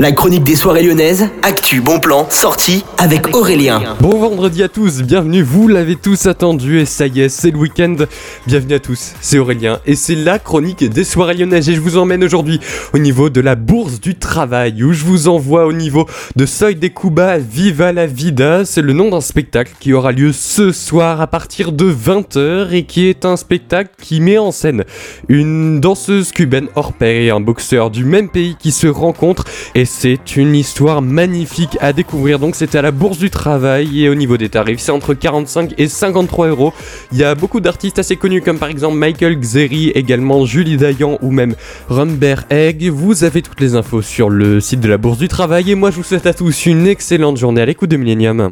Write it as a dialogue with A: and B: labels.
A: La chronique des soirées lyonnaises, actu, bon plan, sortie avec Aurélien.
B: Bon vendredi à tous, bienvenue, vous l'avez tous attendu et ça y est, c'est le week-end. Bienvenue à tous, c'est Aurélien et c'est la chronique des soirées lyonnaises et je vous emmène aujourd'hui au niveau de la bourse du travail où je vous envoie au niveau de Seuil des Cuba Viva la Vida. C'est le nom d'un spectacle qui aura lieu ce soir à partir de 20h et qui est un spectacle qui met en scène une danseuse cubaine hors pair et un boxeur du même pays qui se rencontrent et c'est une histoire magnifique à découvrir. Donc c'était à la Bourse du Travail et au niveau des tarifs, c'est entre 45 et 53 euros. Il y a beaucoup d'artistes assez connus comme par exemple Michael Xeri, également Julie Dayan ou même Rumber Egg. Vous avez toutes les infos sur le site de la Bourse du Travail et moi je vous souhaite à tous une excellente journée à l'écoute de Millennium.